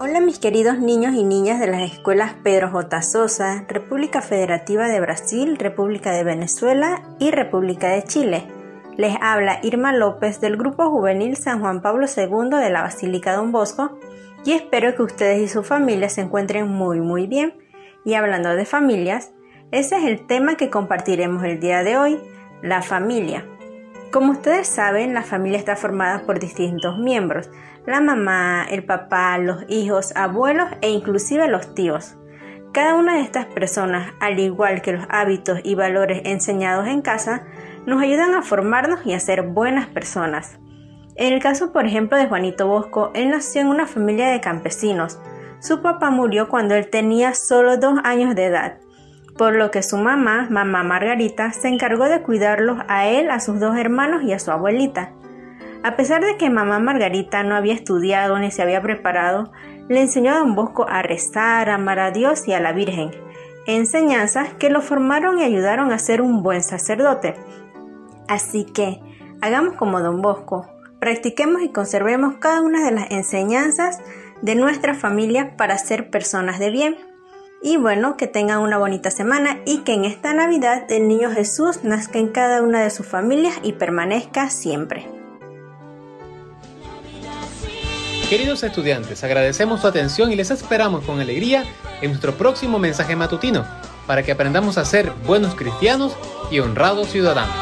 Hola mis queridos niños y niñas de las escuelas Pedro J. Sosa, República Federativa de Brasil, República de Venezuela y República de Chile. Les habla Irma López del Grupo Juvenil San Juan Pablo II de la Basílica Don Bosco y espero que ustedes y su familia se encuentren muy muy bien. Y hablando de familias, ese es el tema que compartiremos el día de hoy, la familia. Como ustedes saben, la familia está formada por distintos miembros, la mamá, el papá, los hijos, abuelos e inclusive los tíos. Cada una de estas personas, al igual que los hábitos y valores enseñados en casa, nos ayudan a formarnos y a ser buenas personas. En el caso, por ejemplo, de Juanito Bosco, él nació en una familia de campesinos. Su papá murió cuando él tenía solo dos años de edad por lo que su mamá, mamá Margarita, se encargó de cuidarlos a él, a sus dos hermanos y a su abuelita. A pesar de que mamá Margarita no había estudiado ni se había preparado, le enseñó a don Bosco a rezar, a amar a Dios y a la Virgen, enseñanzas que lo formaron y ayudaron a ser un buen sacerdote. Así que, hagamos como don Bosco, practiquemos y conservemos cada una de las enseñanzas de nuestra familia para ser personas de bien. Y bueno, que tengan una bonita semana y que en esta Navidad el Niño Jesús nazca en cada una de sus familias y permanezca siempre. Queridos estudiantes, agradecemos su atención y les esperamos con alegría en nuestro próximo mensaje matutino para que aprendamos a ser buenos cristianos y honrados ciudadanos.